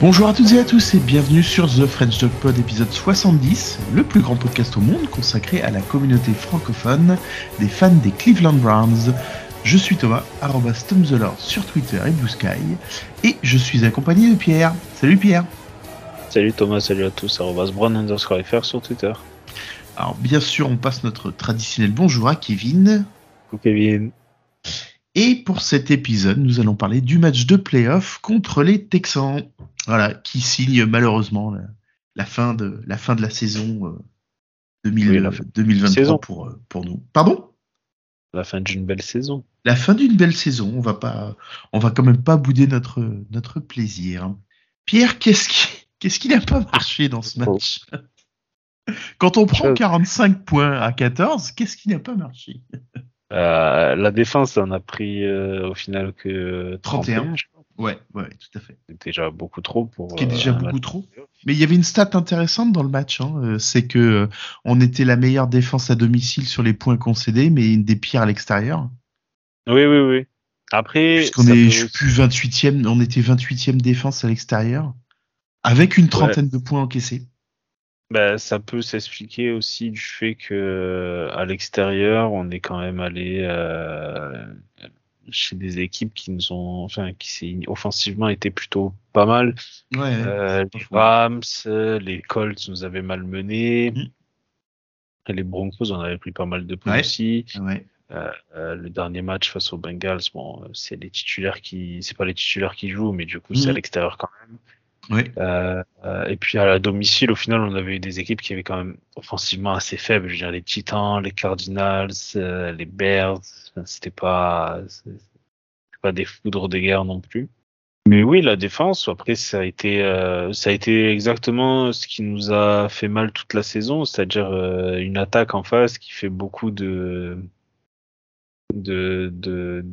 Bonjour à toutes et à tous et bienvenue sur The French Dog Pod épisode 70, le plus grand podcast au monde consacré à la communauté francophone des fans des Cleveland Browns. Je suis Thomas, arrobas sur Twitter et Blue Sky, et je suis accompagné de Pierre. Salut Pierre Salut Thomas, salut à tous, arrobas brown underscore fr sur Twitter. Alors bien sûr, on passe notre traditionnel bonjour à Kevin. Coucou Kevin. Et pour cet épisode, nous allons parler du match de playoff contre les Texans. Voilà, qui signe malheureusement la, fin, de, la fin de la saison 2023 Pour, euh, pour nous. Pardon? La fin d'une belle saison. La fin d'une belle saison. On va pas, on va quand même pas bouder notre, notre plaisir. Pierre, qu'est-ce qui, qu'est-ce qui n'a pas marché dans ce match? Quand on prend 45 points à 14, qu'est-ce qui n'a pas marché? Euh, La défense en a pris euh, au final que 31. Ouais, ouais, tout à fait. C'est déjà beaucoup trop pour. C'est déjà euh, beaucoup trop. Mais il y avait une stat intéressante dans le match, hein, euh, c'est que euh, on était la meilleure défense à domicile sur les points concédés, mais une des pires à l'extérieur. Oui, oui, oui. Après, puisqu'on est, je plus 28e, on était 28e défense à l'extérieur, avec une trentaine de points encaissés. Ben, ça peut s'expliquer aussi du fait que à l'extérieur, on est quand même allé euh, chez des équipes qui nous ont, enfin, qui s'est offensivement été plutôt pas mal. Ouais, euh, les Rams, les Colts nous avaient mal menés. Mm. Les Broncos en avaient pris pas mal de points aussi. Ouais. Euh, euh, le dernier match face aux Bengals, bon, c'est les titulaires qui, c'est pas les titulaires qui jouent, mais du coup, c'est à mm. l'extérieur quand même. Oui. Euh, euh, et puis à la domicile, au final, on avait eu des équipes qui avaient quand même offensivement assez faibles. Je veux dire, les Titans, les Cardinals, euh, les Bears. C'était pas, pas des foudres de guerre non plus. Mais oui, la défense. Après, ça a été, euh, ça a été exactement ce qui nous a fait mal toute la saison, c'est-à-dire une attaque en face qui fait beaucoup de, de, de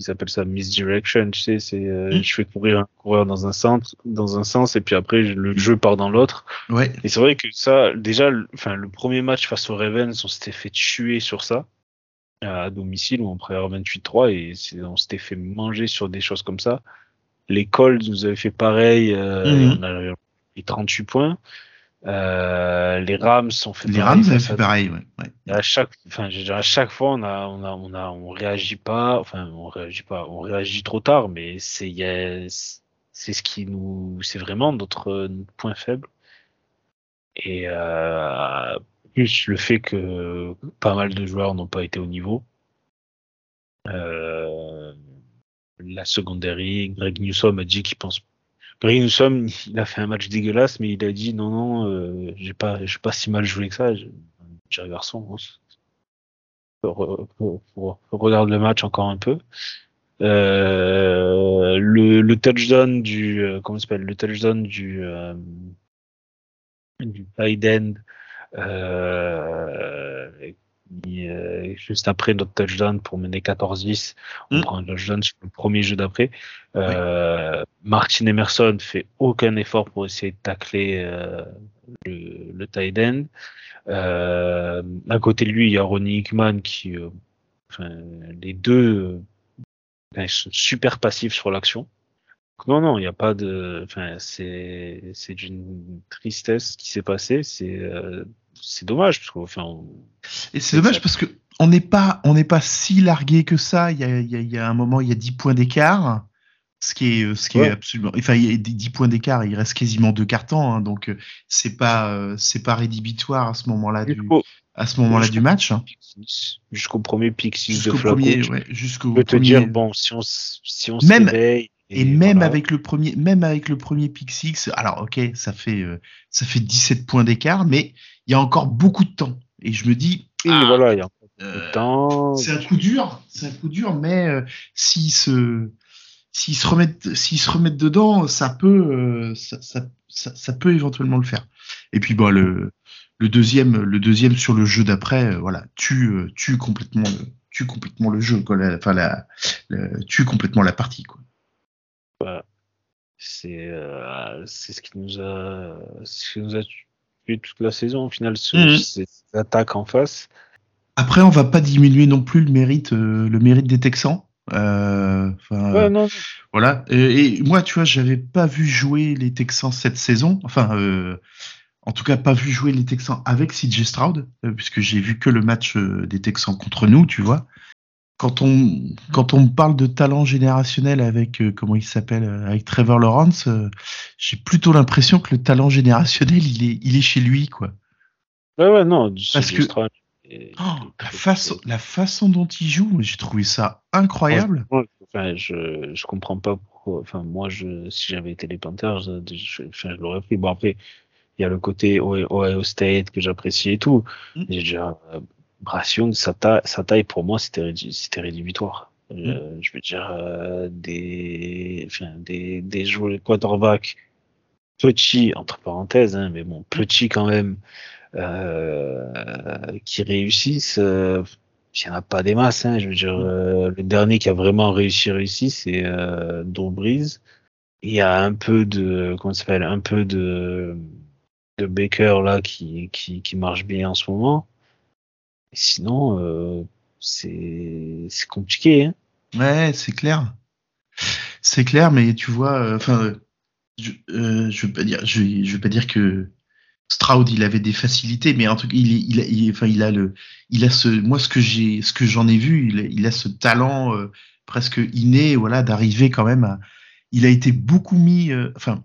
ils appellent ça misdirection, tu sais, c'est euh, hmm. je fais courir un coureur dans un sens, dans un sens et puis après le jeu part dans l'autre. Ouais. Et c'est vrai que ça, déjà, enfin le premier match face aux Ravens, on s'était fait tuer sur ça à domicile où on prenait 28-3 et on s'était fait manger sur des choses comme ça. Les Colts nous avaient fait pareil, euh, hmm. on a eu 38 points. Euh, les Rams ont fait les pareil. Rams ont fait pareil, ouais. ouais. À chaque, enfin, je à chaque fois, on a, on a, on a, on réagit pas, enfin, on réagit pas, on réagit trop tard, mais c'est, c'est ce qui nous, c'est vraiment notre, notre, point faible. Et euh, plus le fait que pas mal de joueurs n'ont pas été au niveau. Euh, la secondary, Greg Newsom a dit qu'il pense Greg Newsom, il a fait un match dégueulasse, mais il a dit non, non, euh, j'ai pas, j'ai pas si mal joué que ça. J'ai garçon, regarde le match encore un peu. Euh, le, le, touchdown du, euh, comment s'appelle, le touchdown du, euh, du tight end, juste après notre touchdown pour mener 14-10. On mm. prend un touchdown sur le premier jeu d'après. Euh, Martin Emerson fait aucun effort pour essayer de tacler euh, le, le tight end. Euh, à côté de lui, il y a Ronnie Hickman qui, euh, enfin, les deux, sont super passifs sur l'action. Non, non, il n'y a pas de. Enfin, c'est c'est d'une tristesse qui s'est passé. C'est euh, c'est dommage parce enfin. Et c'est dommage parce que on n'est pas on n'est pas si largué que ça. Il y a, y a, y a un moment, il y a 10 points d'écart. Ce qui est, ce qui est absolument, enfin, il y a 10 points d'écart, il reste quasiment deux cartons, hein, donc c'est pas, euh, c'est pas rédhibitoire à ce moment-là du, à ce moment-là du match. Hein. Jusqu'au premier pick 6 de premier, ouais, jusqu'au peut te dire bon, si on, si on se réveille, et, même avec le premier, même avec le premier pick 6, alors ok, ça fait, euh, ça fait 17 points d'écart, mais il y a encore beaucoup de temps. Et je me dis, ah, voilà, il y a encore beaucoup de temps. C'est un coup dur, c'est un coup dur, mais euh, s'ils se, s'ils se remettent, s'ils se remettent dedans, ça peut, euh, ça, ça, ça, peut éventuellement le faire. Et puis bon, le, le deuxième, le deuxième sur le jeu d'après, voilà, tue, tue complètement, le, tue complètement le jeu, quoi, enfin la, tue complètement la partie, quoi. C'est euh, c'est ce qui nous a ce qui nous a tué toute la saison au final ce, mhm. ces attaques en face après on va pas diminuer non plus le mérite euh, le mérite des Texans Euh, enfin, Ouais, non. voilà. Et, et moi, tu vois, j'avais pas vu jouer les Texans cette saison. Enfin, euh, en tout cas, pas vu jouer les Texans avec CJ Stroud, euh, puisque j'ai vu que le match euh, des Texans contre nous, tu vois. Quand on quand on me parle de talent générationnel avec euh, comment il s'appelle euh, avec Trevor Lawrence, euh, j'ai plutôt l'impression que le talent générationnel il est il est chez lui quoi. Ouais, ouais, non. Parce que-. Et- Oh, la façon la façon dont il joue, j'ai trouvé ça incroyable. Ouais, Enfin, je, je comprends pas pourquoi. Enfin, moi, je, si j'avais été les Panthers, je, je, enfin, je l'aurais pris. Bon, après, il y a le côté Ohio Ohio State que j'apprécie et tout. Mm. Déjà, Young, sa taille, sa taille pour moi, c'était rédhibitoire. Euh, je veux dire, euh, des, enfin, des, des joueurs quarterbacks petits, entre parenthèses, hein, mais bon, petits quand même, euh, qui réussissent. euh, il n'y en a pas des masses. Hein, je veux dire, euh, le dernier qui a vraiment réussi, réussi, c'est euh. Il y a un peu de, comment s'appelle, un peu de, de Baker là qui, qui, qui marche bien en ce moment. Sinon, euh, c'est compliqué. Hein. Ouais, c'est clair. C'est clair, mais tu vois, euh, enfin, je, euh, je veux pas dire, je, je veux pas dire que Stroud il avait des facilités, mais en tout cas, il, il, il, enfin, il a le, il a ce, moi ce que j'ai, ce que j'en ai vu, il, il a ce talent euh, presque inné, voilà, d'arriver quand même à, il a été beaucoup mis, euh, enfin,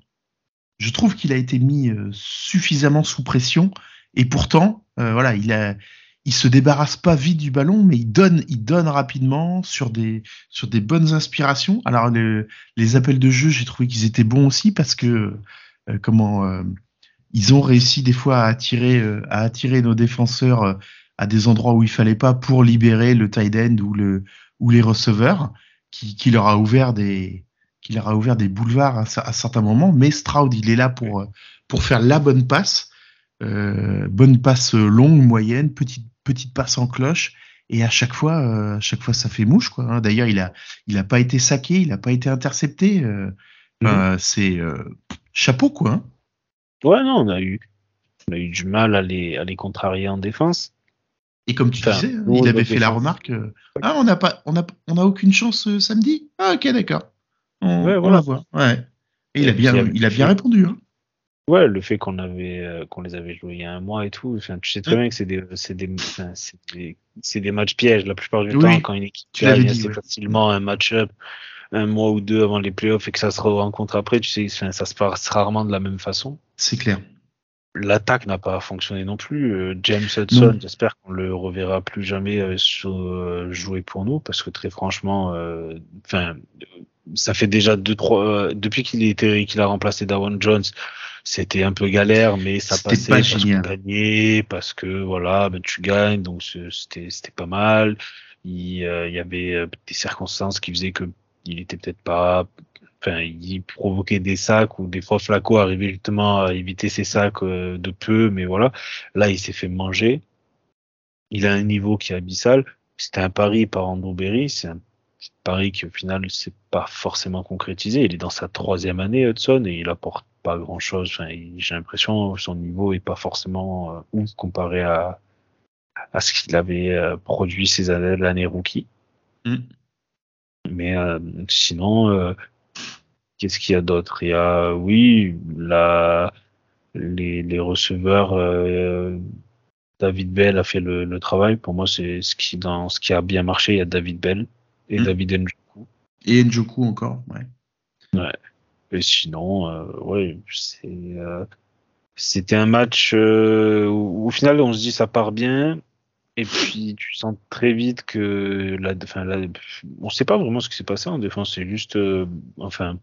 je trouve qu'il a été mis euh, suffisamment sous pression, et pourtant, euh, voilà, il a, il se débarrasse pas vite du ballon, mais il donne, il donne rapidement sur des, sur des bonnes inspirations. Alors le- les appels de jeu, j'ai trouvé qu'ils étaient bons aussi parce que euh, comment euh, ils ont réussi des fois à attirer, euh, à attirer nos défenseurs euh, à des endroits où il fallait pas pour libérer le tight end ou le ou les receveurs, qui, qui leur a ouvert des qui leur a ouvert des boulevards à, à certains moments. Mais Stroud, il est là pour pour faire la bonne passe, euh, bonne passe longue, moyenne, petite petite passe en cloche. Et à chaque fois, euh, à chaque fois, ça fait mouche, quoi. hein. D'ailleurs, il a, il a pas été saqué, il a pas été intercepté. euh, euh, c'est euh, chapeau, quoi. hein. Ouais, non, on a eu, on a eu du mal à les, à les contrarier en défense. Et comme tu Enfin, disais, hein, il on avait fait la remarque. ah, on n'a pas, on a, on a aucune chance samedi? Ah, ok, d'accord. On, Ouais, on voilà. va voir. Ouais. Et il a bien, il a- il a bien répondu. Hein. Ouais, le fait qu'on avait, euh, qu'on les avait joués il y a un mois et tout. Enfin, tu sais très Mm. bien que c'est des, c'est des, enfin, c'est des, des matchs pièges la plupart du Oui, temps quand une équipe gagne assez ouais. facilement un match-up un mois ou deux avant les playoffs et que ça se rencontre après, tu sais, enfin, ça se passe rarement de la même façon. C'est clair. L'attaque n'a pas fonctionné non plus. Euh, James Hudson, j'espère qu'on le reverra plus jamais euh, jouer pour nous parce que très franchement, euh, enfin, ça fait déjà deux trois euh, depuis qu'il était qu'il a remplacé Dawan Jones, c'était un peu galère, mais ça passait pas parce qu'on gagnait, parce que voilà, ben, tu gagnes, donc c'était c'était pas mal. Il, euh, il y avait euh, des circonstances qui faisaient que il était peut-être pas enfin, il provoquait des sacs ou des fois Flaco arrivait justement à éviter ces sacs euh, de peu, mais voilà. Là, il s'est fait manger. Il a un niveau qui est abyssal. C'était un pari par Andrew Berry. C'est un pari qui, au final, s'est pas forcément concrétisé. Il est dans sa troisième année, Hudson, et il apporte pas grand chose. Enfin, j'ai l'impression que son niveau est pas forcément euh, ouf comparé à, à ce qu'il avait euh, produit ces années, l'année rookie. Mm. Mais euh, sinon, euh, qu'est-ce qu'il y a d'autre? Il y a, oui, la, les, les receveurs. David Bell a fait le, le travail. Pour moi, c'est ce qui dans ce qui a bien marché. Il y a David Bell et Mm. David Njoku. Et Njoku encore. Ouais. Et sinon, euh, ouais, c'est euh, c'était un match euh, où, au final on se dit ça part bien. Et puis tu sens très vite que la, enfin, la, on sait pas vraiment ce qui s'est passé en défense. C'est juste, euh, enfin,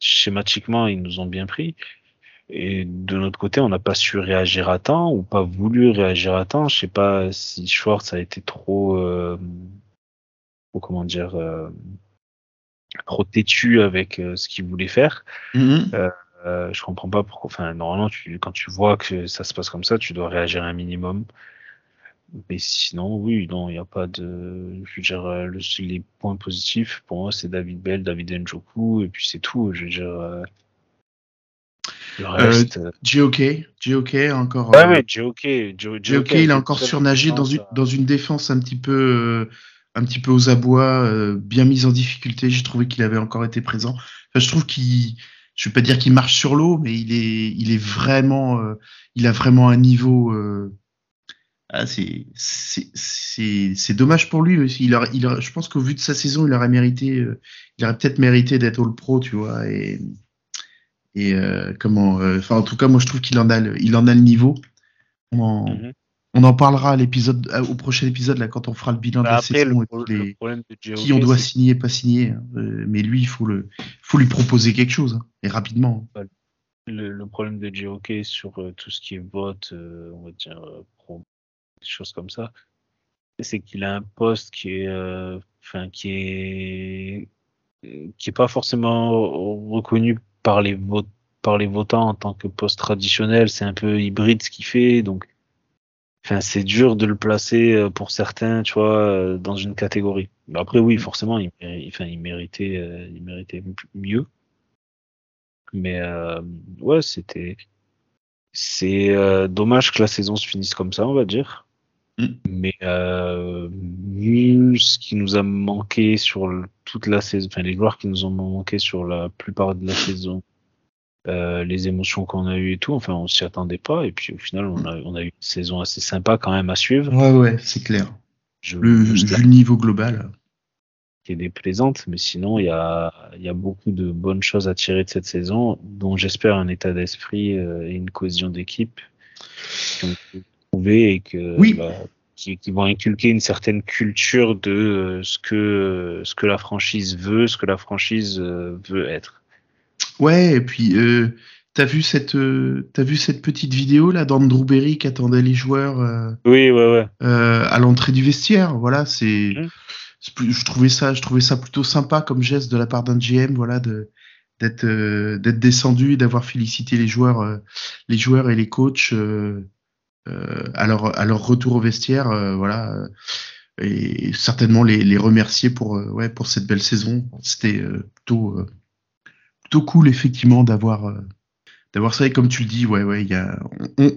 schématiquement ils nous ont bien pris. Et de notre côté, on n'a pas su réagir à temps ou pas voulu réagir à temps. Je sais pas si Schwartz a été trop, euh, trop, comment dire, euh, trop têtu avec euh, ce qu'il voulait faire. Mhm. Euh, je comprends pas pourquoi. Enfin, normalement, tu, quand tu vois que ça se passe comme ça, tu dois réagir un minimum. Mais sinon, oui, non, il n'y a pas de. Je veux dire, euh, le, les points positifs pour moi, c'est David Bell, David Njoku, et puis c'est tout. Je veux dire, euh, le reste. euh, JOK, JOK encore. euh, ouais, JOK, Jo- JOK, JOK, il a encore surnagé dans une, dans une défense un petit peu, euh, un petit peu aux abois, euh, bien mis en difficulté. J'ai trouvé qu'il avait encore été présent. Je trouve qu'il, je vais pas dire qu'il marche sur l'eau, mais il est, il est vraiment, euh, il a vraiment un niveau. Euh, ah, c'est, c'est, dommage pour lui. Aussi. Il, il je pense qu'au vu de sa saison, il aurait mérité, il aurait peut-être mérité d'être All Pro, tu vois. Et, et comment, enfin, en tout cas, moi, je trouve qu'il en a, le, il en a le niveau. Mm-hmm. On en parlera à l'épisode, au prochain épisode là quand on fera le bilan de bah, la saison et qui on doit signer, pas signer. Hein. Euh, mais lui, il faut le, faut lui proposer quelque chose hein, et rapidement. Bah, le, problème de JOK sur euh, tout ce qui est vote, euh, on va dire pro, des choses comme ça, c'est qu'il a un poste qui est, enfin qui est, qui est pas forcément reconnu par les votes par les votants en tant que poste traditionnel. C'est un peu hybride ce qu'il fait, donc Enfin, c'est dur de le placer euh, pour certains, tu vois, euh, dans une catégorie. Mais après, oui, mm. forcément, il, enfin, il méritait, euh, il méritait mieux. Mais ouais, c'était, c'est dommage que la saison se finisse comme ça, on va dire. Mm. Mais vu ce qui nous a manqué sur toute la saison, enfin les joueurs qui nous ont manqué sur la plupart de la saison, euh, les émotions qu'on a eues et tout. Enfin, on s'y attendait pas. Et puis au final, on a, on a eu une saison assez sympa quand même à suivre. Ouais, ouais, c'est clair. Je, le, niveau global. Qui est déplaisante, mais sinon, il y a, y a beaucoup de bonnes choses à tirer de cette saison, dont j'espère un état d'esprit euh, et une cohésion d'équipe qui ont trouvé et que. Oui. Bah, qui, qui, vont inculquer une certaine culture de euh, ce que ce que la franchise veut, ce que la franchise veut être. Ouais, et puis euh, t'as vu cette euh, t'as vu cette petite vidéo là d'Andrew Berry qui attendait les joueurs euh, oui, ouais, ouais. À l'entrée du vestiaire. Voilà, c'est mmh. je trouvais ça je trouvais ça plutôt sympa comme geste de la part d'un GM, voilà, de d'être d'être descendu et d'avoir félicité les joueurs les joueurs et les coachs à leur à leur retour au vestiaire, voilà. et certainement les, les remercier pour ouais pour cette belle saison. C'était plutôt plutôt cool effectivement d'avoir euh, d'avoir ça. Et comme tu le dis ouais ouais il y a on,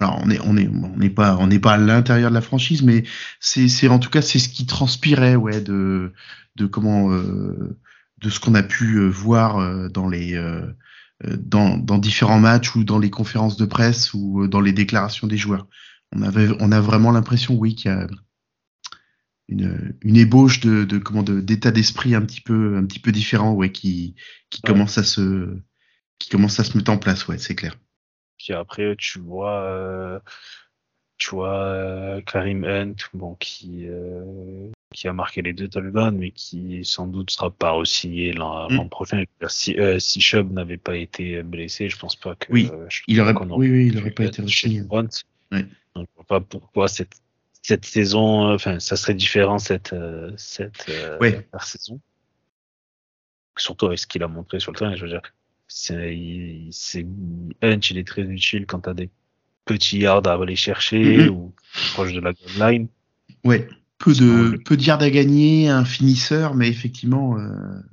alors on est on est on n'est pas on n'est pas à l'intérieur de la franchise mais c'est c'est en tout cas c'est ce qui transpirait ouais de de comment euh, de ce qu'on a pu euh, voir dans les dans, dans différents matchs ou dans les conférences de presse ou dans les déclarations des joueurs. On avait on a vraiment l'impression oui qu'il y a une, une ébauche de, de comment d'état d'esprit un petit peu un petit peu différent ouais qui qui commence à se qui commence à se mettre en place ouais c'est clair. Puis après tu vois euh, tu vois euh, Karim Hunt bon qui euh, qui a marqué les deux touchdowns mais qui sans doute sera pas aussi l'an mm. prochain. Si euh, si Chubb n'avait pas été blessé je pense pas que oui. il aurait oui, oui il aurait pas été resigné. Ouais. donc pas pourquoi cette cette saison, euh, enfin, ça serait différent cette, euh, cette euh, saison. Surtout avec ce qu'il a montré sur le terrain, je veux dire. C'est, c'est, Hunt, il est très utile quand t'as des petits yards à aller chercher mm-hmm. ou proche de la goal line. Ouais. Peu de, peu de yards à gagner, un finisseur, mais effectivement,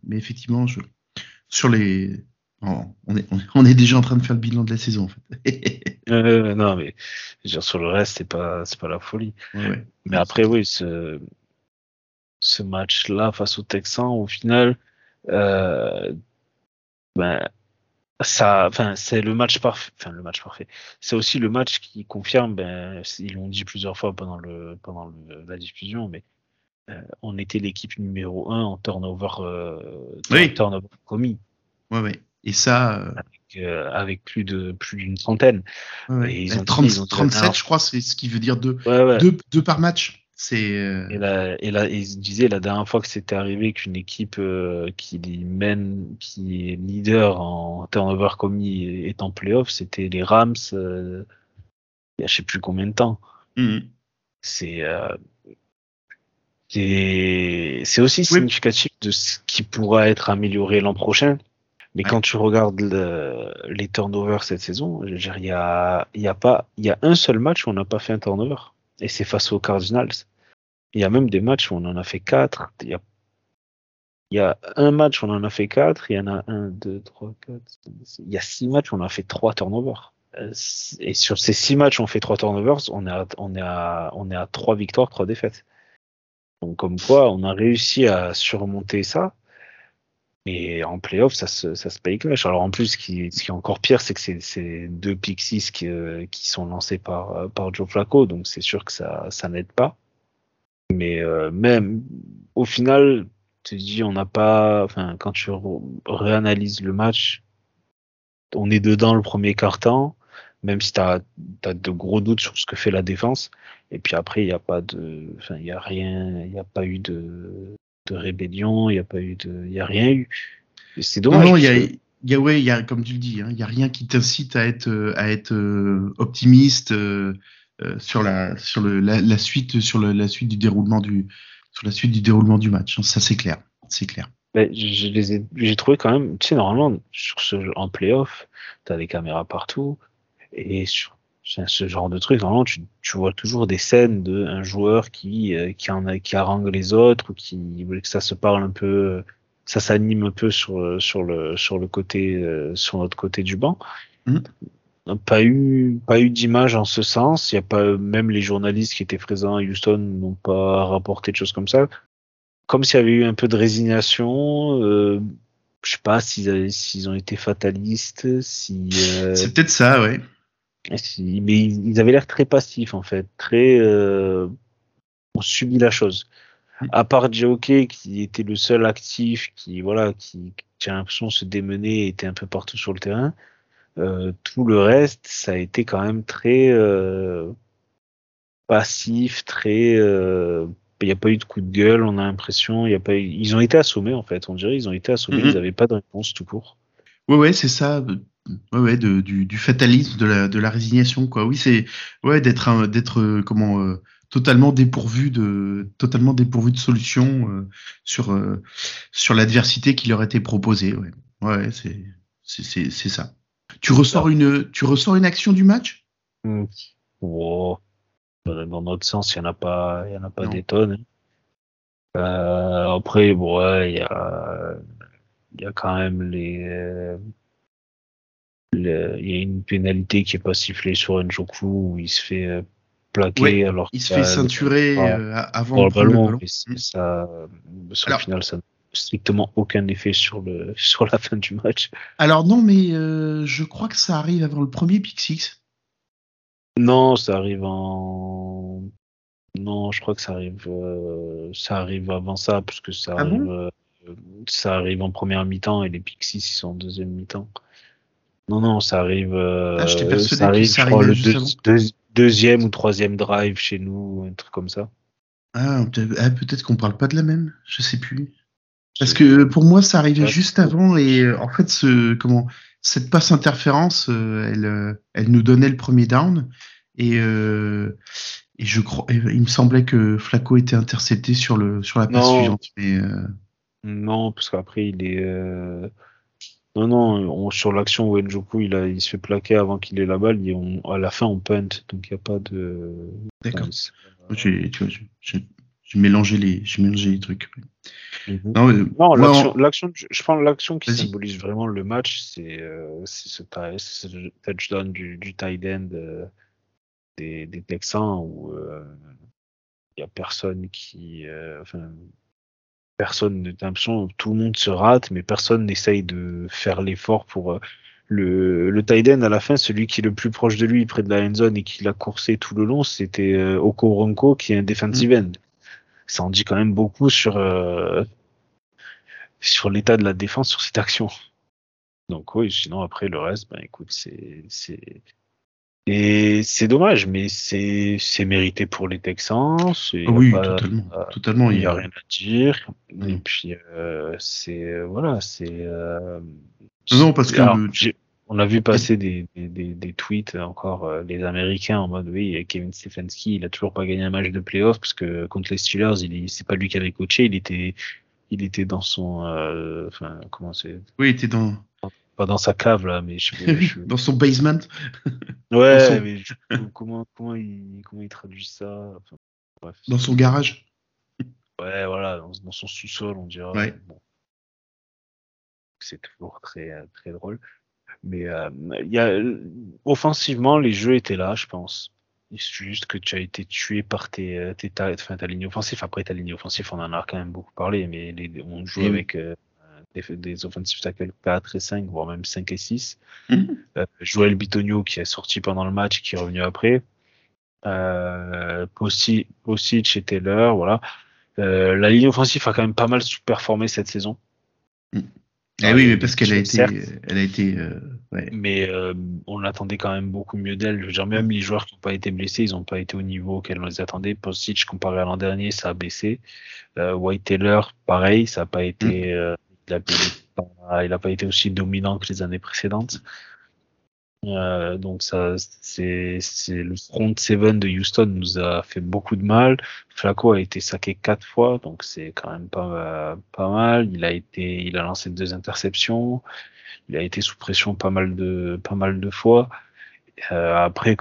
mais effectivement, je, sur les, on, est, on est déjà en train de faire le bilan de la saison en fait. euh, non mais sur le reste c'est pas c'est pas la folie. Ouais, mais après oui ce ce match là face aux Texans au final euh, ben ça enfin c'est le match parfait enfin le match parfait c'est aussi le match qui confirme ben ils l'ont dit plusieurs fois pendant le pendant le, la diffusion mais euh, on était l'équipe numéro un en turnover euh, oui. turnover commis. Ouais, ouais. Et ça. Euh, avec, euh, avec, plus de plus d'une trentaine. Ouais, et ils ont 30, ils ont 37, je crois, c'est ce qui veut dire deux, deux, deux, par match. Euh... Et là, et là, ils disaient la dernière fois que c'était arrivé qu'une équipe euh, qui mène, qui est leader en turnover commis est en playoff, c'était les Rams. il y a je sais plus combien de temps. Mmh. C'est c'est aussi significatif de ce qui pourra être amélioré l'an prochain. Mais quand tu regardes le, les turnovers cette saison, il y a, y a pas, il y a un seul match où on n'a pas fait un turnover, et c'est face aux Cardinals. Il y a même des matchs où on en a fait quatre. Il y a, y a un match où on en a fait quatre. Il y en a un, deux, trois, quatre. Il y a six matchs où on a fait trois turnovers. Euh, et sur ces six matchs où on fait trois turnovers, on est à, on est à, on est à trois victoires, trois défaites. Donc comme quoi, on a réussi à surmonter ça. Et en playoff, ça se, ça se paye cash. Alors en plus, ce qui, est encore pire, c'est que c'est deux Pixies qui, euh, qui sont lancés par, par Joe Flacco, donc c'est sûr que ça, n'aide pas. Mais euh, même au final, tu dis, on n'a pas, enfin, quand tu réanalyses le match, on est dedans le premier quart-temps, même si tu as, de gros doutes sur ce que fait la défense. Et puis après, il n'y a pas de, enfin, il y a rien, il n'y a pas eu de, de rébellion, il n'y a pas eu de, il y a rien eu. C'est dommage. Non, il y a, il y a, ouais, il y a, comme tu le dis, hein, il y a rien qui t'incite à être, à être euh, optimiste euh, euh, sur la, sur le, la, la suite, sur le, la suite du déroulement du, sur la suite du déroulement du match. Hein, ça, c'est clair, c'est clair. Ben, j'ai trouvé quand même, tu sais, normalement, sur ce, en playoff, tu as des caméras partout, et sur ce genre de truc, normalement, tu, tu vois toujours des scènes de un joueur qui, euh, qui, en a, qui harangue les autres, ou qui voulait que ça se parle un peu, ça s'anime un peu sur, sur, le, sur le côté, euh, sur notre côté du banc. Mmh. Pas eu, pas eu d'image en ce sens. Il y a pas, même les journalistes qui étaient présents à Houston n'ont pas rapporté de choses comme ça comme s'il y avait eu un peu de résignation. Euh, je sais pas s'ils s'ils ont été fatalistes, si. Euh, c'est peut-être ça, ouais. Mais ils, avaient l'air très passifs en fait, très. Euh, on subit la chose. À part Jockey qui était le seul actif, qui voilà, qui j'ai l'impression se démener, était un peu partout sur le terrain. Euh, tout le reste, ça a été quand même très euh, passif, très euh, il n'y a pas eu de coup de gueule, on a l'impression, il a pas eu... ils ont été assommés en fait, on dirait ils ont été assommés, ils n'avaient pas de réponse tout court. Ouais ouais, c'est ça. Ouais, ouais de, du, du, fatalisme, de la, de la résignation quoi. Oui, c'est ouais d'être d'être euh, comment euh, totalement dépourvu de totalement dépourvu de solutions euh, sur euh, sur l'adversité qui leur était proposée. Ouais, ouais, c'est c'est c'est ça. Tu ressors une tu ressors une action du match? Mmh. oh dans notre sens, il n'y en a pas, il y en a pas des tonnes. Hein. Après, bon, ouais, il y a, il y a quand même les, il y a une pénalité qui est pas sifflée sur Njoku où il se fait euh, plaquer alors il se fait ceinturer euh, avant le ballon. Ballon. Ça, au final, ça n'a strictement aucun effet sur le sur la fin du match. Alors non, mais je crois que ça arrive avant le premier pick six. Non, ça arrive en. Non, je crois que ça arrive, euh, ça arrive avant ça, parce que ça ah arrive, euh, ça arrive en première mi-temps et les Pixies ils sont en deuxième mi-temps. Non, non, ça arrive. Euh, ah, ça arrive, je crois, le deuxième ou troisième drive chez nous, un truc comme ça. Ah, ah peut-être qu'on parle pas de la même, je sais plus. Parce que pour moi, ça arrivait juste avant et en fait, ce comment cette passe interférence, euh, elle, euh, elle nous donnait le premier down. Et, euh, et je crois, il me semblait que Flaco était intercepté sur le sur la passe suivante. Mais, Non, parce qu'après il est. Non, non, sur l'action où Njoku il, a, il se fait plaquer avant qu'il ait la balle, et on, à la fin on punt, donc il n'y a pas de. D'accord. tu vois, j'ai mélangé les, les trucs. Mhm. Non, non l'action, je pense l'action qui symbolise vraiment le match, c'est euh, ce, ce, touchdown du, du tight end euh, des, des Texans où il euh, y a personne qui, euh, enfin, personne, l'impression tout le monde se rate, mais personne n'essaye de faire l'effort pour euh, le, le tight end à la fin, celui qui est le plus proche de lui, près de la end zone et qui l'a coursé tout le long, c'était euh, Oko qui est un defensive mm. end ça en dit quand même beaucoup sur euh, sur l'état de la défense sur cette action. Donc oui, sinon après le reste, ben écoute, c'est c'est et c'est dommage, mais c'est c'est mérité pour les Texans. Oui, totalement, euh, totalement. Il y a rien à dire. Et puis euh, c'est voilà, c'est. non parce que on a vu passer des, des, des, tweets encore euh, les Américains en mode oui Kevin Stefanski il a toujours pas gagné un match de playoff parce que contre les Steelers il c'est pas lui qui avait coaché il était il était dans son euh, enfin comment c'est? Oui il était dans pas dans sa cave là mais je, dans son basement ouais mais comment comment il comment il traduit ça bref, dans son garage ouais voilà dans, dans son sous-sol on dirait ouais. bon. c'est toujours très très drôle mais euh, il y a, offensivement, les jeux étaient là, je pense. C'est juste que tu as été tué par tes, euh, tes ta, enfin, ta ligne offensive. Après, ta ligne offensive, on en a quand même beaucoup parlé, mais les, on joue Et oui. avec euh, des, des offensive tackles 4 et 5, voire même 5 et 6. Mhm. Euh, Joël Bitonio qui est sorti pendant le match et qui est revenu après. Euh, Possi- et Taylor, voilà. Euh, la ligne offensive a quand même pas mal performé cette saison. Eh oui, mais parce qu'elle a été, elle a été, euh, ouais. mais euh, on attendait quand même beaucoup mieux d'elle. Je veux dire, même les joueurs qui n'ont pas été blessés, ils n'ont pas été au niveau auquel on les attendait. Postic, comparé à l'an dernier, ça a baissé. Euh, White Taylor, pareil, ça n'a pas été, euh, il a, pas- pas été aussi dominant que les années précédentes. Euh, donc ça, c'est, le front seven de Houston nous a fait beaucoup de mal. Flacco a été saqué quatre fois, donc c'est quand même pas pas mal. Il a été, il a lancé deux interceptions. Il a été sous pression pas mal de pas mal de fois. Euh, après,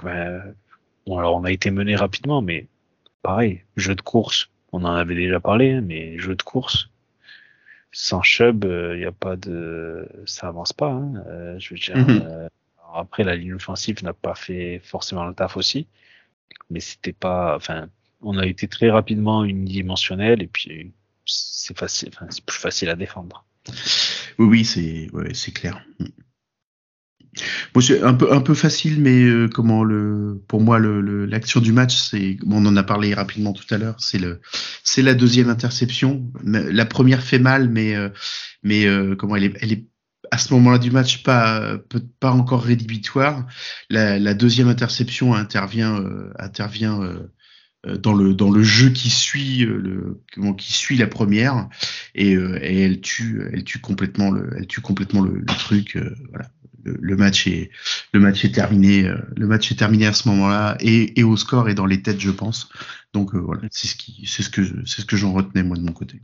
bon, alors on a été mené rapidement, mais pareil, jeu de course, on en avait déjà parlé, hein, mais jeu de course sans Chubb, il y a pas de, ça avance pas. Hein, euh, je veux dire. Mhm. euh, après, la ligne offensive n'a pas fait forcément le taf aussi, mais c'était pas, enfin, on a été très rapidement unidimensionnel et puis c'est facile, enfin, c'est plus facile à défendre. Oui, oui, c'est, ouais, c'est clair. Bon, c'est un peu, un peu facile, mais euh, comment le, pour moi, le, l'action du match, c'est, bon, on en a parlé rapidement tout à l'heure, c'est le, c'est la deuxième interception. La première fait mal, mais, euh, mais euh, comment elle est, elle est à ce moment-là du match pas, pas encore rédhibitoire. La, la deuxième interception intervient, euh, intervient euh, euh, dans le dans le jeu qui suit le comment qui suit la première et, et elle tue elle tue complètement le elle tue complètement le, le truc voilà le, match est le match est terminé euh, le match est terminé à ce moment-là et, et au score et dans les têtes je pense donc euh, voilà c'est ce qui c'est ce que c'est ce que j'en retenais moi de mon côté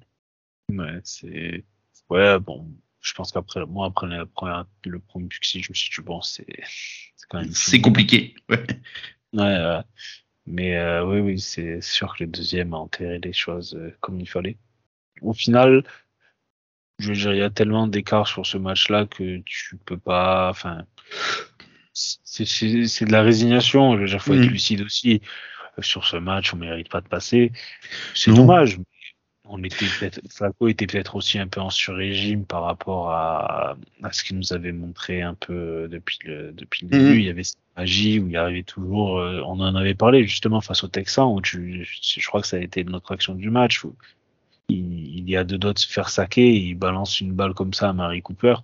Ouais, c'est, ouais, bon, je pense qu'après, moi, après la première, le premier Puxi, je me suis dit, bon, c'est, c'est quand même. c'est fini. compliqué ouais. Ouais, ouais. Mais euh, oui, oui, c'est sûr que le deuxième a enterré les choses comme il fallait. Au final, je veux dire, il y a tellement d'écart sur ce match-là que tu peux pas. Enfin, c'est de la résignation. Je veux dire, faut être lucide aussi. Euh, Sur ce match, on mérite pas de passer. C'est dommage. On était peut-être, Flacco était peut-être aussi un peu en sur-régime par rapport à, à ce qu'il nous avait montré un peu depuis le, depuis le Mhm. début. Il y avait cette magie où il arrivait toujours, euh, on en avait parlé justement face aux Texans où tu, je crois que ça a été notre action du match où il, il y a deux doigts de se faire saquer et il balance une balle comme ça à Mary Cooper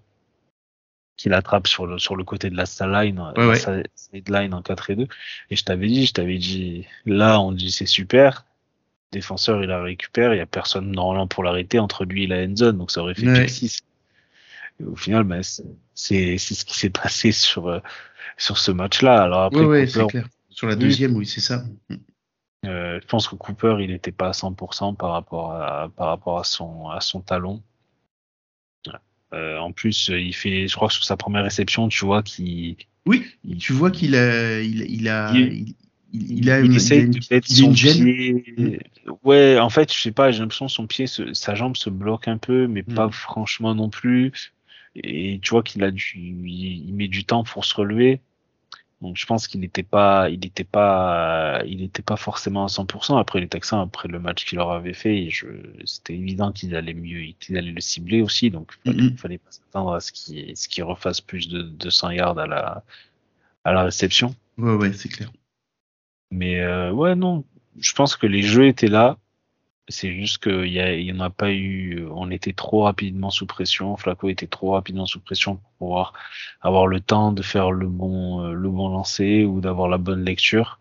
qui l'attrape sur le, sur le côté de la sideline, Ouais, ouais. en 4 et 2. Et je t'avais dit, je t'avais dit, là, on dit c'est super. Défenseur, il la récupère, il y a personne normalement pour l'arrêter entre lui et la end zone, donc ça aurait fait Ouais. pick 6. Et au final, ben, c'est, ce qui s'est passé sur, euh, sur ce match-là. Alors après, Cooper, clair sur la deuxième oui c'est ça je pense que Cooper, il n'était pas à 100% par rapport à, par rapport à son, à son talon. Euh, en plus, il fait, je crois que sur sa première réception, tu vois qu'il, oui tu vois qu'il a il, il a Il- il, a il une- de mettre son pied. Ouais, en fait, je sais pas, j'ai l'impression que son pied, se- sa jambe se bloque un peu, mais Mm. pas franchement non plus. Et tu vois qu'il a du, il met du temps pour se relever. Donc je pense qu'il n'était pas, il n'était pas, il n'était pas forcément à 100%. Après les Texans, après le match qu'il leur avait fait, c'était évident qu'ils allaient mieux, qu'ils allaient le cibler aussi. Donc il fallait, Mhm. fallait pas s'attendre à ce qu'il, ce qu'il refasse plus de 200 yards à la, à la réception. ouais ouais c'est clair Mais euh, ouais, non, je pense que les jeux étaient là. C'est juste qu'il y, en a pas eu. On était trop rapidement sous pression. Flaco était trop rapidement sous pression pour pouvoir avoir le temps de faire le bon, euh, le bon lancer ou d'avoir la bonne lecture.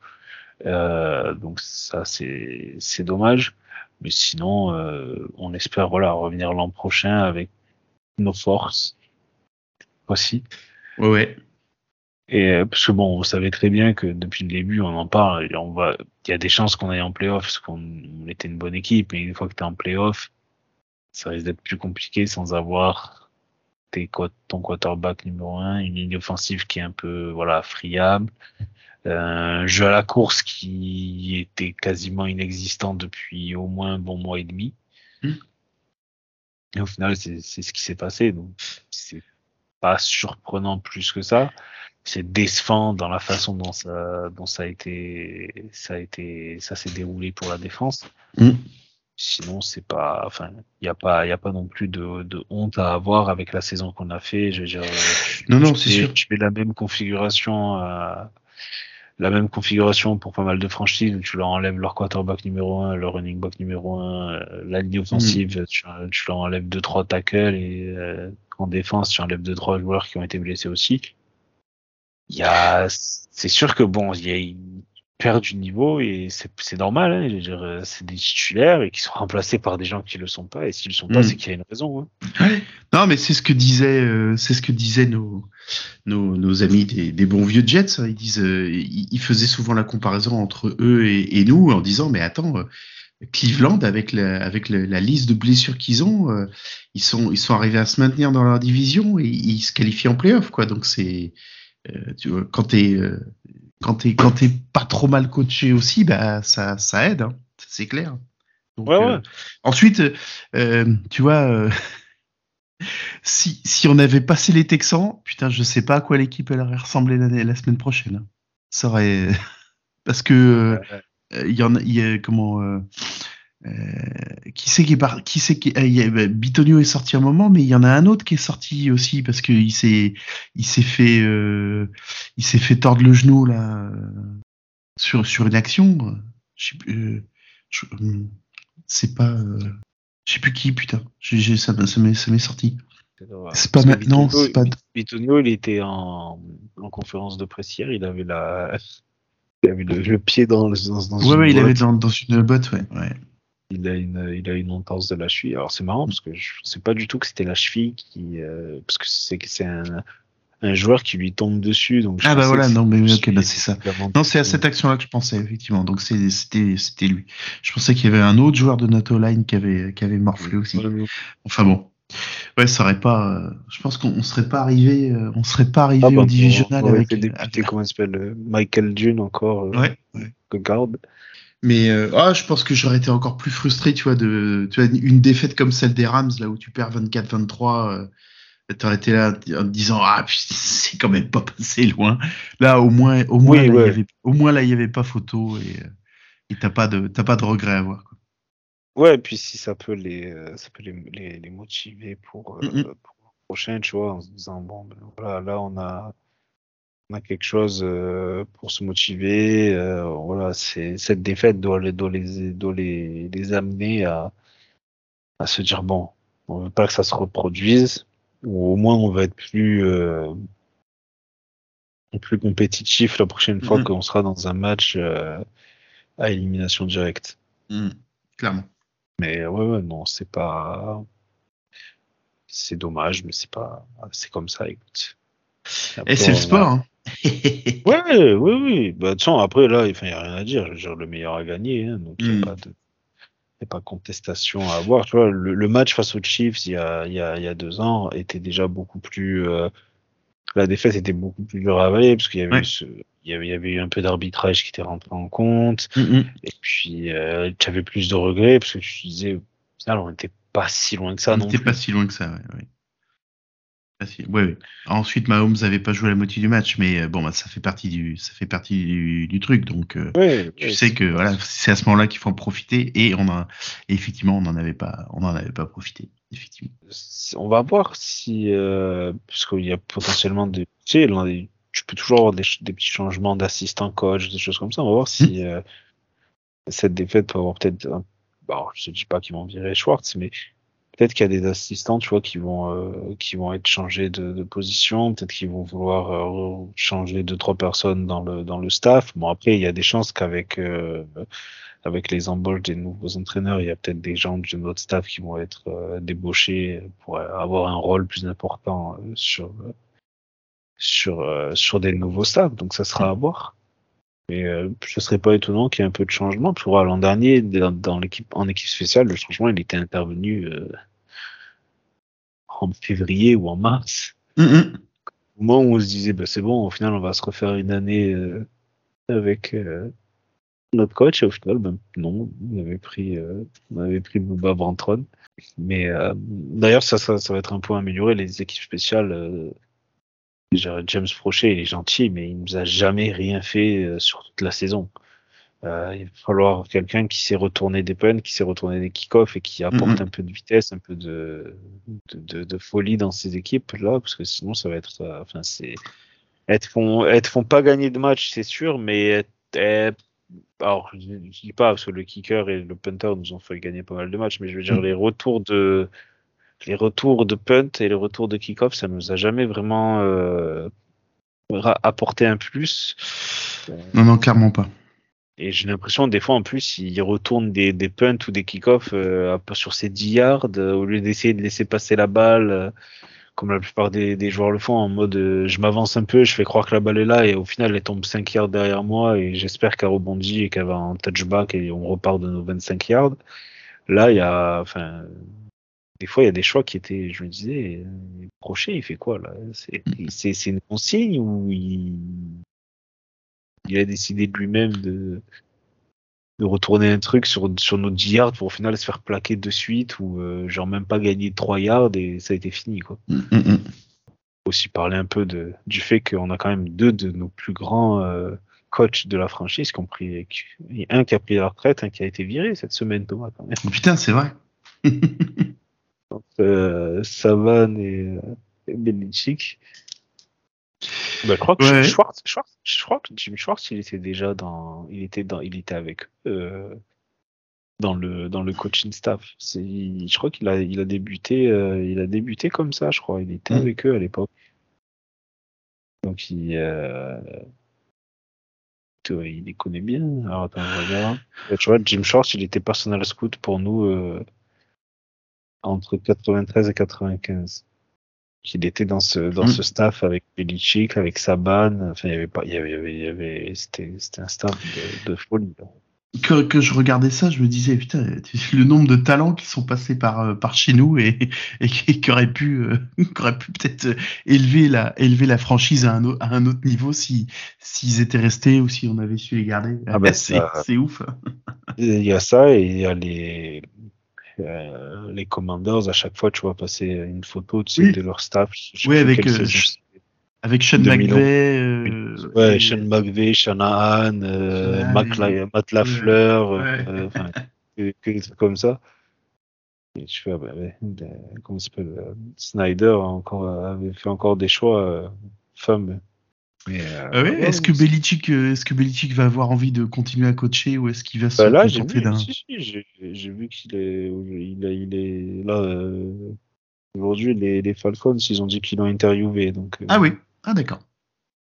Euh, donc ça, c'est c'est dommage. Mais sinon, euh, on espère voilà revenir l'an prochain avec nos forces aussi. ouais Et euh, parce que bon, vous savez très bien que depuis le début, on en parle. on va, il y a des chances qu'on aille en playoff parce qu'on on était une bonne équipe. Mais une fois que tu es en playoff, ça risque d'être plus compliqué sans avoir tes, ton quarterback numéro un, une ligne offensive qui est un peu voilà friable, euh, un jeu à la course qui était quasiment inexistant depuis au moins un bon mois et demi. Hmm. Et au final, c'est c'est ce qui s'est passé. Donc c'est pas surprenant plus que ça. C'est décevant dans la façon dont ça, dont ça a été, ça a été, ça s'est déroulé pour la défense. Mm. Sinon, c'est pas, enfin, il y a pas, il y a pas non plus de, de honte à avoir avec la saison qu'on a fait. Je veux dire, Non, non, c'est sûr. Tu mets la même configuration, euh, la même configuration pour pas mal de franchises où tu leur enlèves leur quarterback numéro un, leur running back numéro un, euh, la ligne offensive, tu, tu leur enlèves deux trois tackles et euh, en défense, tu enlèves deux trois joueurs qui ont été blessés aussi. Il y a, c'est sûr que bon, il y a une perte du niveau et c'est c'est normal. Hein, je veux dire, euh, c'est des titulaires et qui sont remplacés par des gens qui le sont pas et s'ils le sont pas, Mm. c'est qu'il y a une raison. hein. Non, mais c'est ce que disaient, euh, c'est ce que disaient nos, nos, nos amis des, des bons vieux Jets. hein. Ils disent, euh, ils, ils faisaient souvent la comparaison entre eux et, et nous en disant, mais attends, euh, Cleveland avec la, avec la, la liste de blessures qu'ils ont, euh, ils sont, ils sont arrivés à se maintenir dans leur division et ils se qualifient en playoff, quoi. Donc c'est, tu vois, quand t'es, euh, quand t'es, quand t'es pas trop mal coaché aussi, bah ça, ça aide, hein. C'est clair. Donc, Ouais, euh. Ensuite, euh, tu vois, euh, si, si on avait passé les Texans, putain, je sais pas à quoi l'équipe elle aurait ressemblé la semaine prochaine. hein. Ça aurait, parce que euh, il y en a, y a comment, euh, euh, qui c'est qui est par, qui c'est qui, il y a- bah, Bitonio est sorti un moment, mais il y en a un autre qui est sorti aussi parce que il s'est, il s'est fait, euh, il s'est fait tordre le genou là euh, sur sur une action. euh, Je sais plus, euh, je- c'est pas. euh, je sais plus qui, putain. J'ai- ça, m'est, ça m'est sorti. C'est pas maintenant, Bitonio- c'est pas- Bitonio, il était en, en conférence de presse hier, il avait la, il avait le, le pied dans, dans, dans Ouais, une ouais, il boîte. avait dans, dans une botte, ouais. ouais. Il a une, il a une entorse de la cheville. Alors c'est marrant parce que je sais pas du tout que c'était la cheville qui, euh, parce que c'est c'est un, un joueur qui lui tombe dessus. Donc Ah bah voilà, non, mais ok, bah c'est ça. Non, c'est à cette action-là que je pensais, effectivement. Donc c'était, c'était lui. Je pensais qu'il y avait un autre joueur de notre line qui avait, qui avait morflé aussi. Enfin bon. Ouais, ça aurait pas. euh, je pense qu'on on serait pas arrivé, euh, on serait pas arrivé Ah bah, au divisional on avec. fait débuter, comment il s'appelle, Michael Dune encore, Ouais. ouais. que garde. Mais euh, ah, je pense que j'aurais été encore plus frustré, tu vois, de tu vois, une défaite comme celle des Rams, là où tu perds 24-23, euh, t'aurais été là en te disant ah putain, c'est quand même pas passé loin. Là au moins, au moins, Oui, là, il y avait, au moins là il y avait pas photo et t'as pas de t'as pas de regret à avoir. Quoi. Ouais, et puis si ça peut les, euh, ça peut les, les, les motiver pour, euh, Mhm. pour le prochain, tu vois, en se disant bon, ben voilà, là on a, on a quelque chose euh, pour se motiver. euh, voilà, c'est cette défaite doit les, doit les, doit les, les amener à, à se dire bon, on veut pas que ça se reproduise, ou au moins on va être plus, euh, plus compétitif la prochaine fois Mhm. qu'on sera dans un match euh, à élimination directe. Clairement. Mais ouais, ouais, non, c'est pas. C'est dommage, mais c'est pas. C'est comme ça, écoute. Après, Et c'est le sport. Hein. Ouais, oui, oui. Bah, de toute façon, après, là, il n'y a rien à dire. Dire, le meilleur a gagné. Hein, donc, il n'y Mm. a pas de. y a pas contestation à avoir. Tu vois, le, le match face aux Chiefs il y a, y a, y a deux ans était déjà beaucoup plus. euh, la défaite était beaucoup plus dure à avaler parce qu'il y avait Ouais. eu ce- il y avait, il y avait eu un peu d'arbitrage qui était rentré en compte. Et puis, euh, tu avais plus de regrets parce que tu disais, on n'était pas si loin que ça On n'était pas si loin que ça. Ouais, ouais. Ouais, ouais. Ensuite, Mahomes n'avait pas joué la moitié du match, mais euh, bon, bah, ça fait partie du ça fait partie du, du truc. Donc euh, Ouais, tu sais que voilà, c'est à ce moment-là qu'il faut en profiter et on a et effectivement on n'en avait pas on en avait pas profité effectivement. on va voir si, euh, parce qu'il y a potentiellement des, tu sais, des- tu peux toujours avoir des, petits changements d'assistant coach, des choses comme ça. On va voir si euh, cette défaite peut avoir peut-être, bon, je ne dis pas qu'ils vont virer Schwartz, mais peut-être qu'il y a des assistants, tu vois, qui vont, euh, qui vont être changés de, de position, peut-être qu'ils vont vouloir euh, changer deux trois personnes dans le dans le staff. Bon après, il y a des chances qu'avec euh, avec les embauches des nouveaux entraîneurs, il y a peut-être des gens de notre staff qui vont être euh, débauchés pour avoir un rôle plus important euh, sur sur euh, sur des nouveaux staffs. Donc ça sera à voir. Mais euh, ce serait pas étonnant qu'il y ait un peu de changement. Parce que l'an dernier, dans, dans l'équipe en équipe spéciale, le changement il était intervenu euh, en février ou en mars. Mhm. Au moment où on se disait, bah, c'est bon, au final, on va se refaire une année euh, avec euh, notre coach. Et au final, ben, non, on avait pris, euh, on avait pris Boba Vantron. Mais euh, d'ailleurs, ça, ça, ça va être un point amélioré. Les équipes spéciales, euh, James Prochet, il est gentil, mais il nous a jamais rien fait euh, sur toute la saison. Euh, il va falloir quelqu'un qui sait retourner des punts, qui sait retourner des kick-offs et qui apporte Mhm. un peu de vitesse, un peu de, de, de, de folie dans ces équipes là, parce que sinon ça va être, euh, enfin c'est, elles te font, elles te font pas gagner de match, c'est sûr, mais elles- alors je, je dis pas parce que le kicker et le punter nous ont fait gagner pas mal de matchs, mais je veux dire Mhm. les retours de les retours de punt et les retours de kick-off, ça nous a jamais vraiment euh, apporté un plus. Non, non, clairement pas. Et j'ai l'impression, des fois, en plus, il retourne des, des punts ou des kick-offs euh, sur ses 10 yards, euh, au lieu d'essayer de laisser passer la balle, euh, comme la plupart des, des joueurs le font, en mode euh, je m'avance un peu, je fais croire que la balle est là, et au final, elle tombe 5 yards derrière moi, et j'espère qu'elle rebondit et qu'elle va en touchback, et on repart de nos 25 yards. Là, il y a, enfin, des fois, il y a des choix qui étaient, je me disais, euh, Crochet, il fait quoi, là? C'est, c'est une consigne ou il, il a décidé de lui-même de, de retourner un truc sur, sur nos 10 yards pour au final se faire plaquer de suite ou euh, genre même pas gagner 3 yards et ça a été fini quoi. Mm, mm, mm. Aussi parler un peu de, du fait qu'on a quand même deux de nos plus grands euh, coachs de la franchise qui ont pris a un qui a pris la retraite, un qui a été viré cette semaine Thomas quand même. Oh, putain, c'est vrai. Donc, euh, Savan et, euh, et Belichick. Bah, je crois que Ouais. Schwartz, Schwartz, je crois que Jim Schwartz, il était déjà dans, il était dans, il était avec eux, euh, dans le dans le coaching staff. C'est, je crois qu'il a il a débuté, euh, il a débuté comme ça, je crois. Il était Mm. avec eux à l'époque. Donc il, euh, il les connaît bien. Alors attends, je regarde. Ouais, Tu vois, Jim Schwartz, il était personnel scout pour nous euh, entre 93 et 95. Il était dans ce dans Mm. ce staff avec Belichick, avec Saban. Enfin, il y avait pas, il y avait, il y avait, c'était c'était un staff de, de folie. Que, que je regardais ça, je me disais, putain, le nombre de talents qui sont passés par, euh, par chez nous et, et qui, qui auraient pu, euh, qui auraient pu peut-être euh, élever la, élever la franchise à un, à un autre niveau si, s'ils étaient restés ou si on avait su les garder. Ah bah, c'est ouf. Il y a ça et il y a les euh, les commanders à chaque fois tu vois passer une photo tu sais, Oui. de leur staff. Oui, avec, euh. Avec Sean 2000 ans. McVay, euh, Ouais, et- Sean McVay, Shanahan, euh, Shanahan, Mac La- Matt Lafleur, Ouais. euh, enfin, que, que des trucs comme ça. Et je fais, ah bah, ouais, ben, comment s'appelle euh, Snyder encore, avait fait encore des choix euh, fameux. Mais, euh, Ah ouais, ouais, est-ce que c'est- Belichick, euh, est-ce que Belichick va avoir envie de continuer à coacher ou est-ce qu'il va se Bah là, j'ai contenter vu, d'un si, si, j'ai j'ai vu qu'il est, il, a- il est là. euh, Aujourd'hui, les, les Falcons, ils ont dit qu'ils l'ont interviewé. Donc, euh, Ah oui, ah d'accord.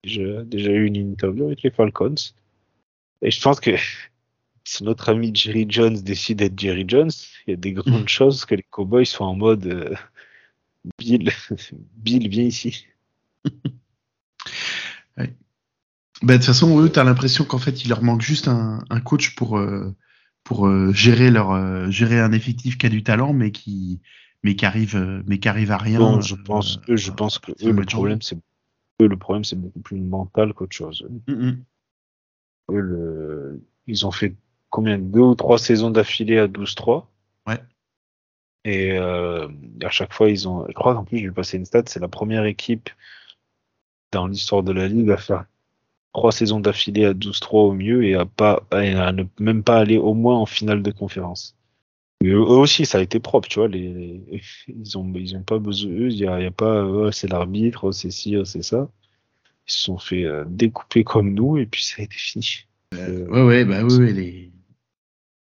j'ai déjà eu une interview avec les Falcons. Et je pense que si notre ami Jerry Jones décide d'être Jerry Jones, il y a des grandes Mhm. chances que les Cowboys soient en mode euh, Bill, Bill, viens ici. Bah, de toute façon, eux, t'as l'impression qu'en fait, il leur manque juste un, un coach pour, euh, pour euh, gérer leur euh, gérer un effectif qui a du talent, mais qui mais qui arrive mais qui arrive à rien. Non, je pense, eux, je pense que eux, le problème, c'est eux, le problème, c'est beaucoup plus mental qu'autre chose. Mm. Eux, le... Ils ont fait combien Deux ou trois saisons d'affilée à 12-3. Ouais. Et à chaque fois, ils ont. Je crois qu'en plus, je vais passer une stat, c'est la première équipe dans l'histoire de la Ligue à faire trois saisons d'affilée à 12-3 au mieux et à, pas, à ne même pas aller au moins en finale de conférence. Mais eux aussi, ça a été propre, tu vois. Les, les- ils ont, ils ont pas besoin. Eux, il y a, il y a pas. c'est l'arbitre, oh, c'est ci, oh, c'est ça. Ils se sont fait euh, découper comme nous et puis ça a été fini. Euh, Ouais, ouais, bah ouais, les.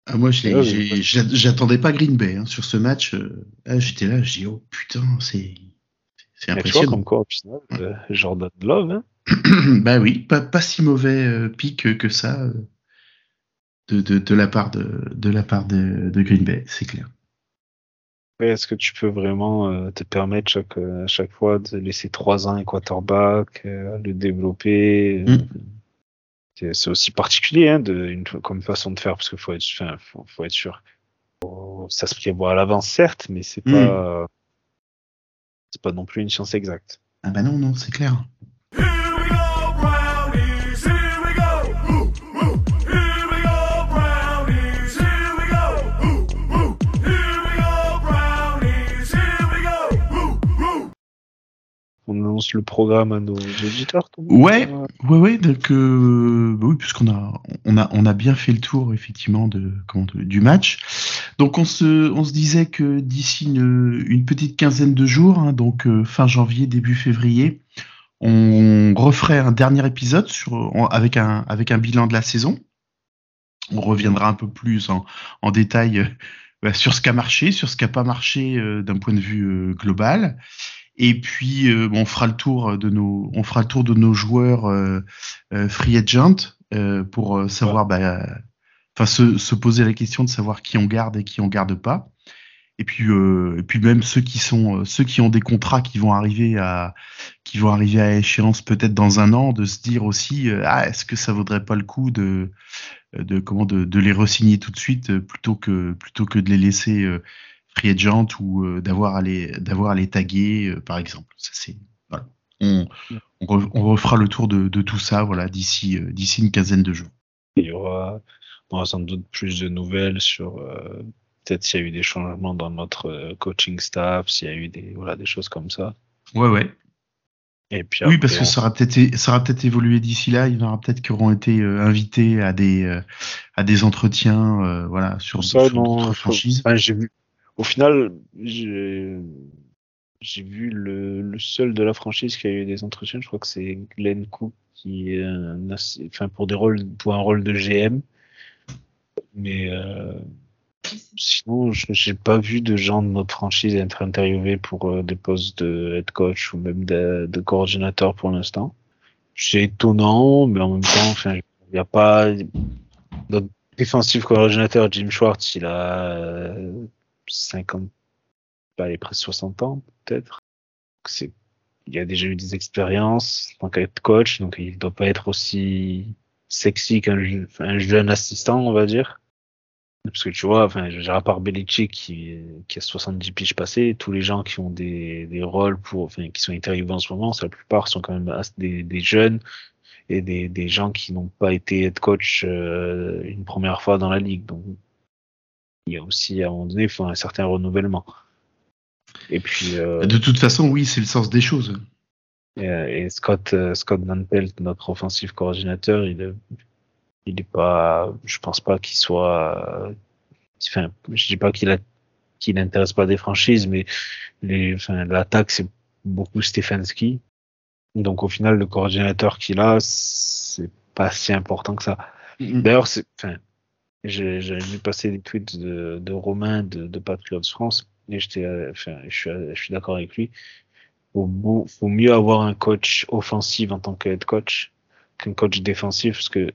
Ah, moi, je Ouais, j'attendais pas Green Bay hein, sur ce match. euh, ah, J'étais là, je dis oh putain, c'est c'est Mais tu vois, impressionnant. comme quoi, au final, euh, Jordan Love, hein, bah oui, pas, pas si mauvais euh, pic que ça euh, de, de, de la part de, de la part de, de Green Bay, c'est clair. Est-ce que tu peux vraiment euh, te permettre chaque, à chaque fois de laisser trois ans un quarterback, le développer Mm. C'est aussi particulier hein, de, une, comme façon de faire parce qu'il faut être, enfin, faut, faut être sûr. Ça se prévoit à l'avance certes, mais c'est Mm. pas, c'est pas non plus une science exacte. Ah bah non, non, c'est clair. On, lance le programme à nos auditeurs. Ouais. Ouais, ouais, donc euh, bah oui, puisqu'on a, on a, on a bien fait le tour effectivement de, comment, du match. Donc on se, on se disait que d'ici une, petite quinzaine de jours, hein, donc euh, fin janvier, début février, on referait un dernier épisode sur, avec un, avec un bilan de la saison. On reviendra un peu plus en, détail euh, bah, sur ce qui a marché, sur ce qui n'a pas marché d'un point de vue global. Et puis euh, bon, on fera le tour de nos, on fera le tour de nos joueurs euh, euh, free agent euh, pour euh, savoir, bah, enfin se, se poser la question de savoir qui on garde et qui on garde pas. Et puis, euh, et puis même ceux qui sont, ceux qui ont des contrats qui vont arriver à, qui vont arriver à échéance peut-être dans un an, de se dire aussi, ah, est-ce que ça vaudrait pas le coup de, de comment, de, de les resigner tout de suite plutôt que, plutôt que de les laisser euh, free agent ou euh, d'avoir à les, d'avoir à les taguer, euh, par exemple. Ça c'est, voilà. On, on, re- on refera le tour de, de tout ça, voilà, d'ici, euh, d'ici une quinzaine de jours. Il y aura, on aura sans doute plus de nouvelles sur euh, peut-être s'il y a eu des changements dans notre coaching staff, s'il y a eu des, voilà, des choses comme ça. Ouais, ouais. Et puis Oui, parce que ça aura peut-être é- ça aura peut-être évolué d'ici là. Il y en aura peut-être qui auront été euh, invités à des euh, à des entretiens, euh, voilà, sur, sur d'autres franchises. enfin, j'ai vu. Au final, j'ai vu le, seul de la franchise qui a eu des entretiens. Je crois que c'est Glenn Cook qui est assi- enfin pour un rôle de GM. Mais euh, sinon, je j'ai pas vu de gens de notre franchise être interviewés pour euh, des postes de head coach ou même de, coordinateur pour l'instant. C'est étonnant, mais en même temps, il n'y a pas notre défensif coordinateur Jim Schwartz, il a euh, 50, pas, il est presque 60 ans peut-être. Il a déjà eu des expériences en tant qu'être coach, donc il doit pas être aussi sexy qu'un je- un jeune assistant, on va dire. Parce que tu vois, enfin, à part Belichick qui, a 70 piges passées, tous les gens qui ont des, rôles pour, enfin, qui sont interviewés en ce moment, la plupart sont quand même des, jeunes et des, des gens qui n'ont pas été head coach euh, une première fois dans la ligue. Donc, il y a aussi, à un moment donné, il faut un certain renouvellement. Et puis, euh, De toute façon, oui, c'est le sens des choses. et, euh, et Scott, euh, Scott Van Pelt, notre offensif coordinateur, il est, il est pas, je pense pas qu'il soit, euh, enfin, je dis pas qu'il a, qu'il n'intéresse pas des franchises, mais les, enfin, l'attaque, c'est beaucoup Stefanski. Donc, au final, le coordinateur qu'il a, c'est pas si important que ça. D'ailleurs, c'est, enfin, j'ai passer des tweets de, de Romain de, de Patriots France et j'étais, euh, enfin, je suis, je suis d'accord avec lui. Beau- faut mieux avoir un coach offensif en tant que head coach qu'un coach défensif parce que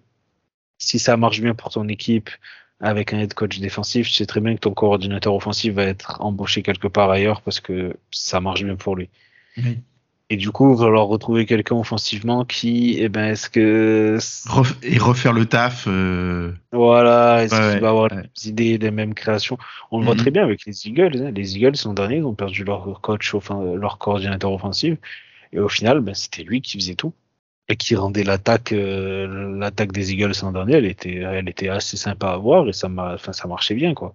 si ça marche bien pour ton équipe avec un head coach défensif, tu sais très bien que ton coordinateur offensif va être embauché quelque part ailleurs parce que ça marche bien pour lui. Et du coup, il va falloir retrouver quelqu'un offensivement qui, eh ben, est-ce que Ref- et refaire le taf. euh, voilà, est-ce Ouais, qu'il va avoir ouais. les mêmes idées, les mêmes créations? On le voit Mhm. très bien avec les Eagles. hein. Les Eagles, l'an dernier, ils ont perdu leur coach, enfin, leur coordinateur offensif. Et au final, ben, c'était lui qui faisait tout. Et qui rendait l'attaque, euh, l'attaque des Eagles l'an dernier, elle était, elle était assez sympa à voir et ça, enfin, ça marchait bien, quoi.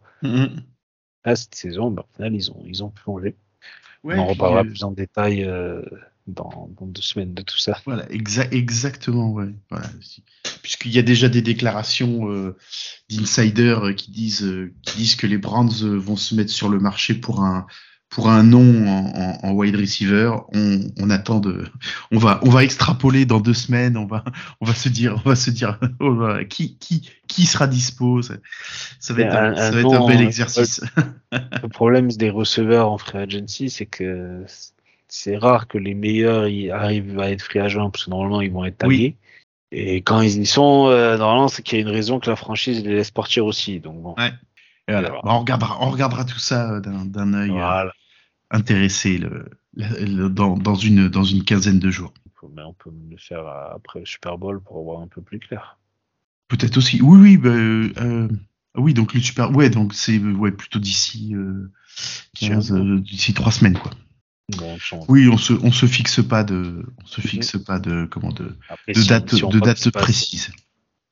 Là, cette saison, ben, au final, ils ont, ils ont plongé. Ouais, On en reparlera euh, plus en détail euh, dans, dans deux semaines de tout ça. Voilà, exa- exactement, ouais. Voilà. Puisqu'il y a déjà des déclarations euh, d'insiders qui disent euh, qui disent que les euh, vont se mettre sur le marché pour un pour un nom en, en- en wide receiver. On, on attend de, on va on va extrapoler dans deux semaines. On va on va se dire on va se dire oh, voilà, qui qui qui sera dispo? Ça, ça va être un, Un- ça va être un bel exercice. Le problème des receveurs en free agency, c'est que c'est rare que les meilleurs arrivent à être free agents parce que normalement ils vont être tagués. Oui. Et quand ils y sont, euh, normalement c'est qu'il y a une raison que la franchise les laisse partir aussi. Donc bon, Ouais. Et voilà. Voilà. Bah, on regardera on regardera tout ça euh, d'un d'un œil euh, voilà. Intéressé le, le- le- dans, dans une dans une quinzaine de jours. Mais on peut le faire après le Super Bowl pour voir un peu plus clair. Peut-être aussi. Oui, oui, bah, euh, euh, oui, donc le super. Ouais, donc c'est ouais plutôt d'ici euh, 15, euh, d'ici trois semaines quoi. Bon, on- Oui, on se on se fixe pas de on se fixe pas de comment de après, de si- date si on de date qu'il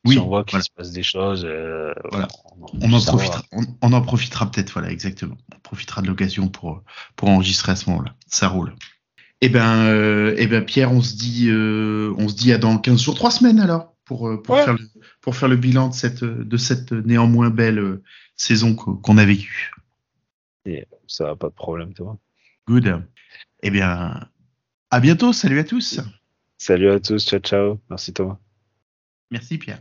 précise. Si Oui, on voit qu'il voilà. se passe des choses, euh, Voilà. on, on en profitera on, on en profitera peut-être voilà exactement. On profitera de l'occasion pour pour enregistrer à ce moment-là. Ça roule. Eh ben, euh, eh ben Pierre, on se dit, euh, on se dit à dans 15 jours, 3 semaines alors, pour, euh, pour, Ouais. faire, le, pour faire le bilan de cette, de cette néanmoins belle saison qu'o- qu'on a vécue. Et ça va pas de problème, toi. Good. Eh bien, à bientôt. Salut à tous. Salut à tous, ciao ciao. Merci Thomas. Merci Pierre.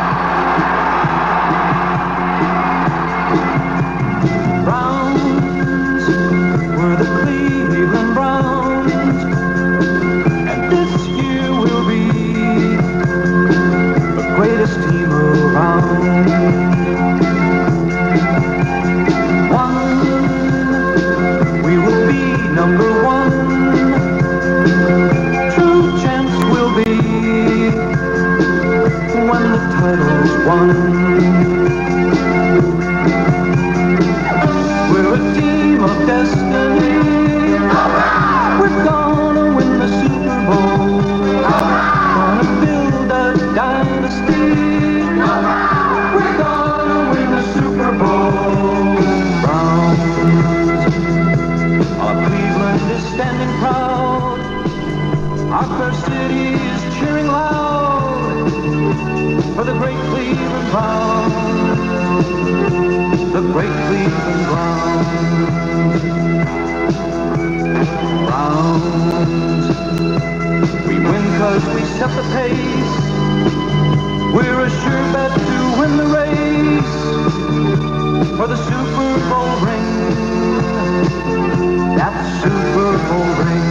clouds, the great cleveland ground. Round, we win cause we set the pace. We're a sure bet to win the race for the Super Bowl ring. That Super Bowl ring.